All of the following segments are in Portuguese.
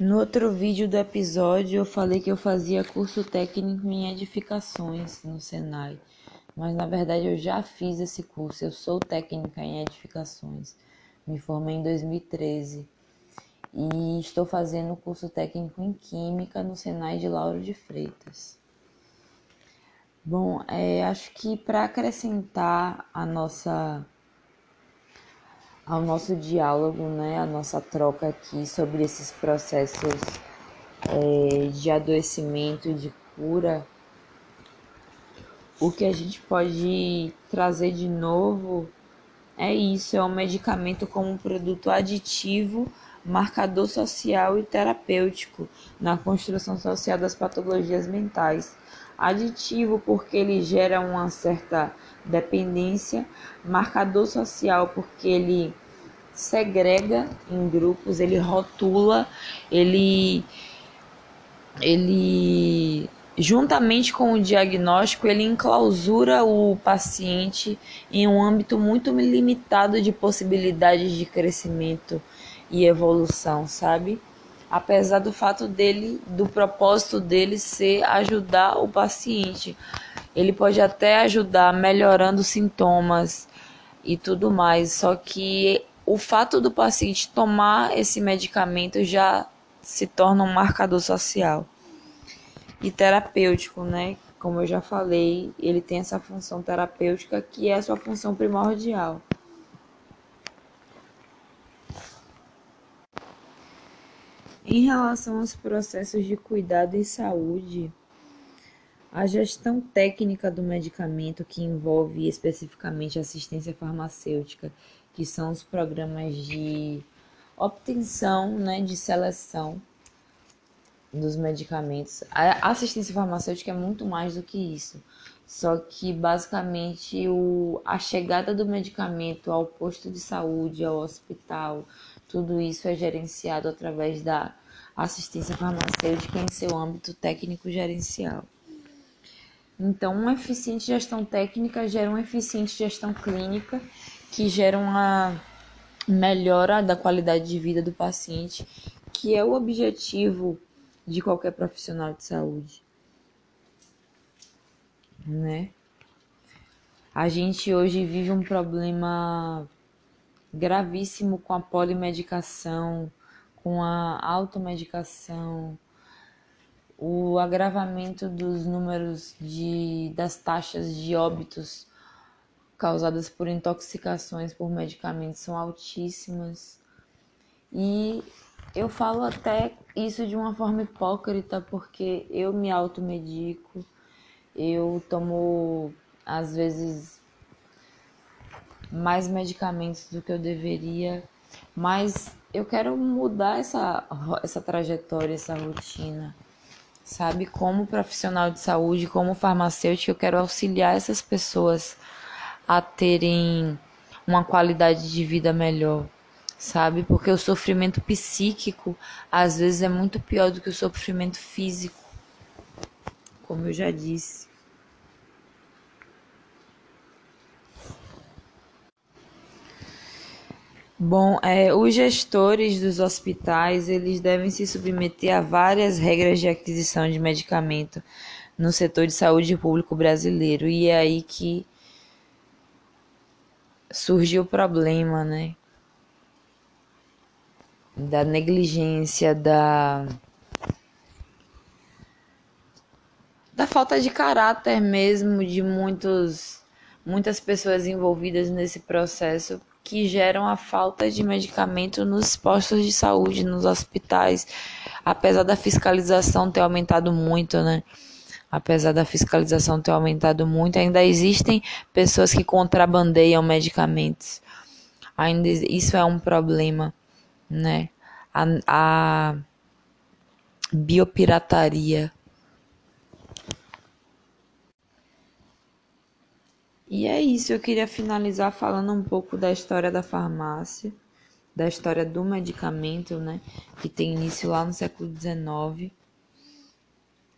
No outro vídeo do episódio eu falei que eu fazia curso técnico em edificações no Senai, mas na verdade eu já fiz esse curso. Eu sou técnica em edificações. Me formei em 2013 e estou fazendo curso técnico em Química no Senai de Lauro de Freitas. Bom, é, acho que para acrescentar a nossa ao nosso diálogo, né, a nossa troca aqui sobre esses processos é, de adoecimento e de cura, o que a gente pode trazer de novo é isso, é um medicamento como um produto aditivo, marcador social e terapêutico na construção social das patologias mentais. Aditivo porque ele gera uma certa dependência, marcador social porque ele segrega em grupos, ele rotula, ele ele juntamente com o diagnóstico, ele enclausura o paciente em um âmbito muito limitado de possibilidades de crescimento e evolução, sabe? Apesar do fato dele, do propósito dele ser ajudar o paciente ele pode até ajudar melhorando sintomas e tudo mais, só que o fato do paciente tomar esse medicamento já se torna um marcador social e terapêutico, né? Como eu já falei, ele tem essa função terapêutica que é a sua função primordial. Em relação aos processos de cuidado e saúde, a gestão técnica do medicamento, que envolve especificamente assistência farmacêutica, que são os programas de obtenção, né, de seleção dos medicamentos. A assistência farmacêutica é muito mais do que isso. Só que basicamente o, a chegada do medicamento ao posto de saúde, ao hospital, tudo isso é gerenciado através da assistência farmacêutica em seu âmbito técnico gerencial. Então, uma eficiente gestão técnica gera uma eficiente gestão clínica, que gera uma melhora da qualidade de vida do paciente, que é o objetivo de qualquer profissional de saúde. Né? A gente hoje vive um problema gravíssimo com a polimedicação, com a automedicação, o agravamento dos números de, das taxas de óbitos causadas por intoxicações por medicamentos são altíssimas. E eu falo até isso de uma forma hipócrita, porque eu me automedico, eu tomo às vezes mais medicamentos do que eu deveria, mas eu quero mudar essa, essa trajetória, essa rotina sabe? Como profissional de saúde, como farmacêutico, eu quero auxiliar essas pessoas a terem uma qualidade de vida melhor, sabe? Porque o sofrimento psíquico às vezes é muito pior do que o sofrimento físico, como eu já disse. Bom, é, os gestores dos hospitais eles devem se submeter a várias regras de aquisição de medicamento no setor de saúde público brasileiro e é aí que surgiu o problema, né? Da negligência, da da falta de caráter mesmo de muitos muitas pessoas envolvidas nesse processo que geram a falta de medicamento nos postos de saúde, nos hospitais, apesar da fiscalização ter aumentado muito, né? Apesar da fiscalização ter aumentado muito, ainda existem pessoas que contrabandeiam medicamentos. Ainda isso é um problema, né? A, a biopirataria E é isso, eu queria finalizar falando um pouco da história da farmácia, da história do medicamento, né, que tem início lá no século XIX,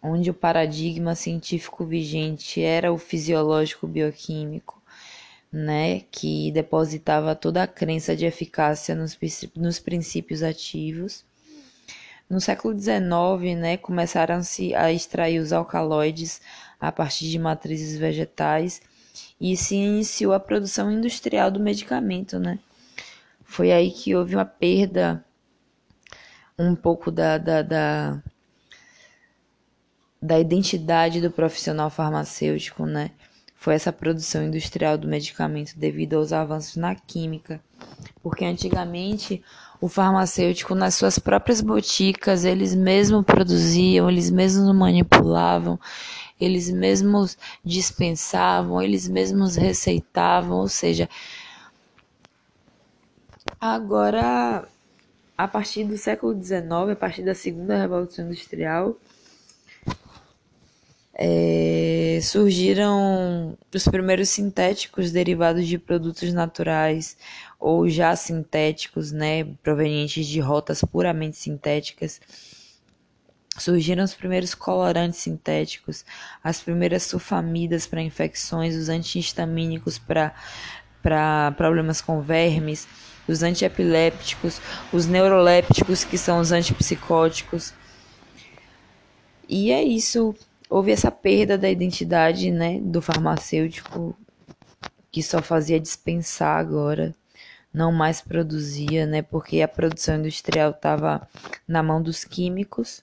onde o paradigma científico vigente era o fisiológico bioquímico, né, que depositava toda a crença de eficácia nos, nos princípios ativos. No século XIX, né, começaram-se a extrair os alcaloides a partir de matrizes vegetais e se iniciou a produção industrial do medicamento, né? Foi aí que houve uma perda um pouco da, da, da, da identidade do profissional farmacêutico, né? Foi essa produção industrial do medicamento devido aos avanços na química, porque antigamente o farmacêutico nas suas próprias boticas, eles mesmos produziam, eles mesmos manipulavam, eles mesmos dispensavam, eles mesmos receitavam, ou seja, agora a partir do século XIX, a partir da segunda revolução industrial, é, surgiram os primeiros sintéticos derivados de produtos naturais, ou já sintéticos, né, provenientes de rotas puramente sintéticas. Surgiram os primeiros colorantes sintéticos, as primeiras sulfamidas para infecções, os antihistamínicos para problemas com vermes, os antiepilépticos, os neurolépticos, que são os antipsicóticos. E é isso. Houve essa perda da identidade né, do farmacêutico, que só fazia dispensar agora não mais produzia, né, porque a produção industrial estava na mão dos químicos.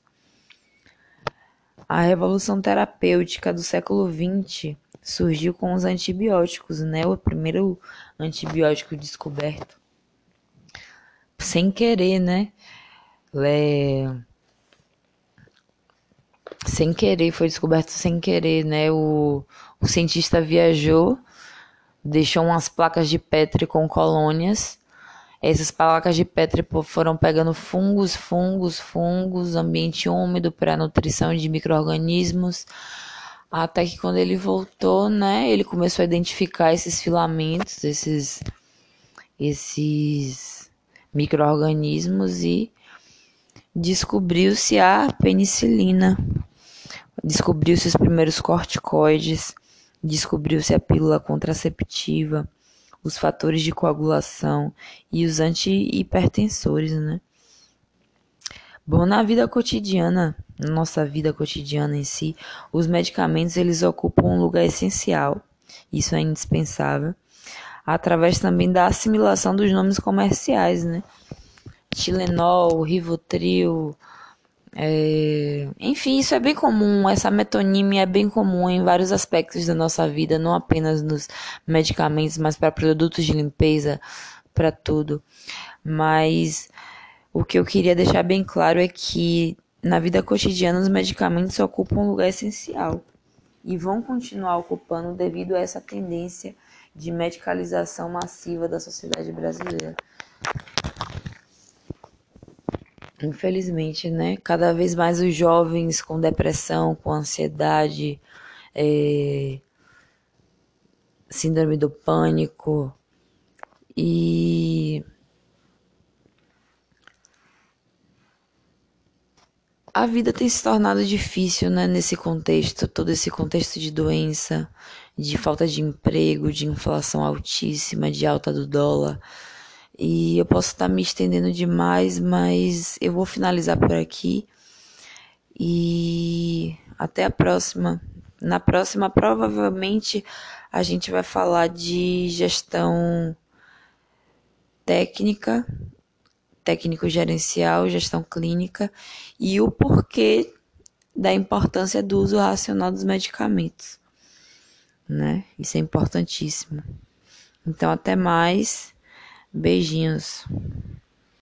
A revolução terapêutica do século XX surgiu com os antibióticos, né, o primeiro antibiótico descoberto sem querer, né? É... Sem querer, foi descoberto sem querer, né? O, o cientista viajou deixou umas placas de Petri com colônias. Essas placas de Petri foram pegando fungos, fungos, fungos, ambiente úmido para nutrição de micro-organismos. Até que quando ele voltou, né, ele começou a identificar esses filamentos, esses, esses micro-organismos e descobriu-se a penicilina. Descobriu-se os primeiros corticoides descobriu-se a pílula contraceptiva, os fatores de coagulação e os antihipertensores, né? Bom, na vida cotidiana, na nossa vida cotidiana em si, os medicamentos eles ocupam um lugar essencial. Isso é indispensável. Através também da assimilação dos nomes comerciais, né? Tilenol, Rivotril, é... Enfim, isso é bem comum, essa metonímia é bem comum em vários aspectos da nossa vida, não apenas nos medicamentos, mas para produtos de limpeza, para tudo. Mas o que eu queria deixar bem claro é que na vida cotidiana os medicamentos ocupam um lugar essencial e vão continuar ocupando devido a essa tendência de medicalização massiva da sociedade brasileira. Infelizmente, né? Cada vez mais os jovens com depressão, com ansiedade, é, síndrome do pânico e a vida tem se tornado difícil, né, nesse contexto, todo esse contexto de doença, de falta de emprego, de inflação altíssima, de alta do dólar. E eu posso estar me estendendo demais, mas eu vou finalizar por aqui. E até a próxima. Na próxima, provavelmente, a gente vai falar de gestão técnica, técnico gerencial, gestão clínica e o porquê da importância do uso racional dos medicamentos, né? Isso é importantíssimo. Então, até mais. Beijinhos.